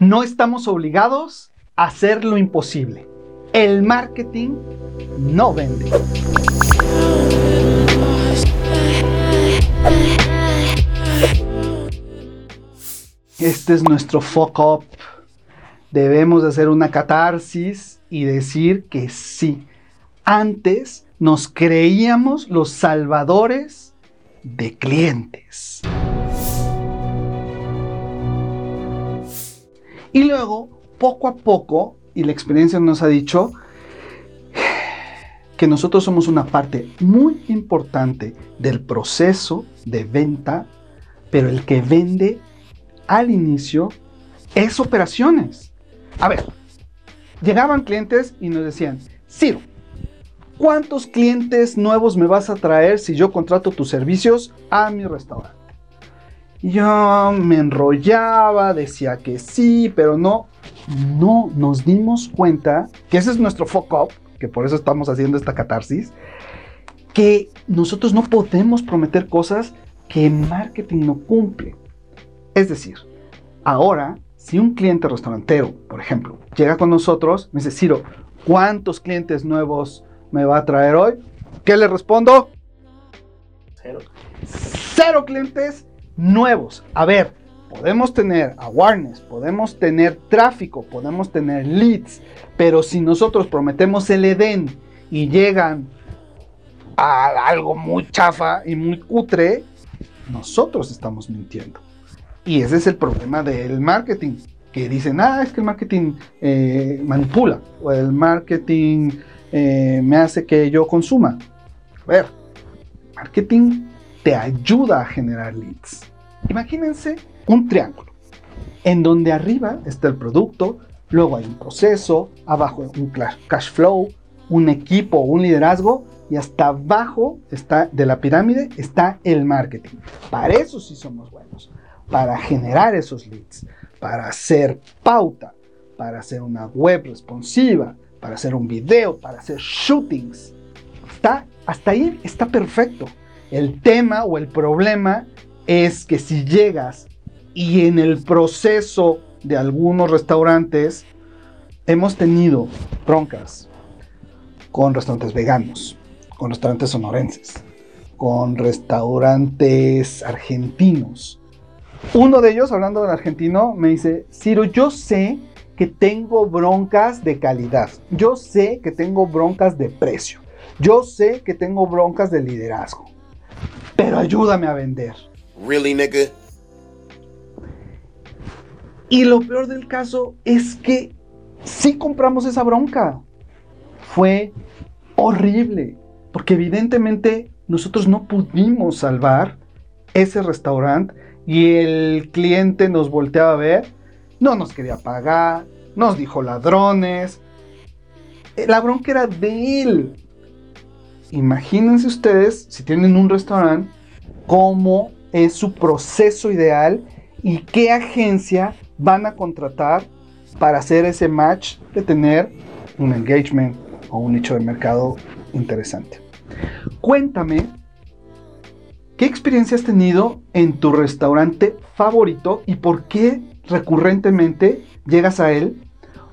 No estamos obligados a hacer lo imposible. El marketing no vende. Este es nuestro fuck up. Debemos hacer una catarsis y decir que sí. Antes nos creíamos los salvadores de clientes. Y luego, poco a poco, y la experiencia nos ha dicho que nosotros somos una parte muy importante del proceso de venta, pero el que vende al inicio es operaciones. A ver, llegaban clientes y nos decían, Ciro, ¿cuántos clientes nuevos me vas a traer si yo contrato tus servicios a mi restaurante? Yo me enrollaba, decía que sí, pero no. No nos dimos cuenta que ese es nuestro foco que por eso estamos haciendo esta catarsis, que nosotros no podemos prometer cosas que marketing no cumple. Es decir, ahora, si un cliente restaurantero, por ejemplo, llega con nosotros, me dice, Ciro, ¿cuántos clientes nuevos me va a traer hoy? ¿Qué le respondo? Cero. Cero clientes nuevos. A ver, podemos tener awareness, podemos tener tráfico, podemos tener leads, pero si nosotros prometemos el Edén y llegan a algo muy chafa y muy cutre, nosotros estamos mintiendo. Y ese es el problema del marketing, que dicen, ah, es que el marketing eh, manipula, o el marketing eh, me hace que yo consuma. A ver, marketing te ayuda a generar leads. Imagínense un triángulo, en donde arriba está el producto, luego hay un proceso, abajo un cash flow, un equipo, un liderazgo, y hasta abajo está, de la pirámide está el marketing. Para eso sí somos buenos, para generar esos leads, para hacer pauta, para hacer una web responsiva, para hacer un video, para hacer shootings. Está, hasta ahí está perfecto. El tema o el problema es que si llegas y en el proceso de algunos restaurantes hemos tenido broncas con restaurantes veganos, con restaurantes sonorenses, con restaurantes argentinos. Uno de ellos, hablando del argentino, me dice, Ciro, yo sé que tengo broncas de calidad, yo sé que tengo broncas de precio, yo sé que tengo broncas de liderazgo, pero ayúdame a vender. Really, nigga? Y lo peor del caso es que sí compramos esa bronca. Fue horrible, porque evidentemente nosotros no pudimos salvar ese restaurante y el cliente nos volteaba a ver, no nos quería pagar, nos dijo ladrones. La bronca era de él. Imagínense ustedes, si tienen un restaurante, cómo es su proceso ideal y qué agencia van a contratar para hacer ese match de tener un engagement o un nicho de mercado interesante. Cuéntame, ¿qué experiencia has tenido en tu restaurante favorito y por qué recurrentemente llegas a él?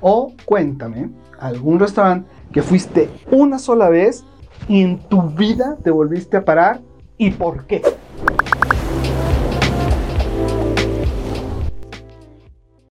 O cuéntame algún restaurante que fuiste una sola vez y en tu vida te volviste a parar y por qué.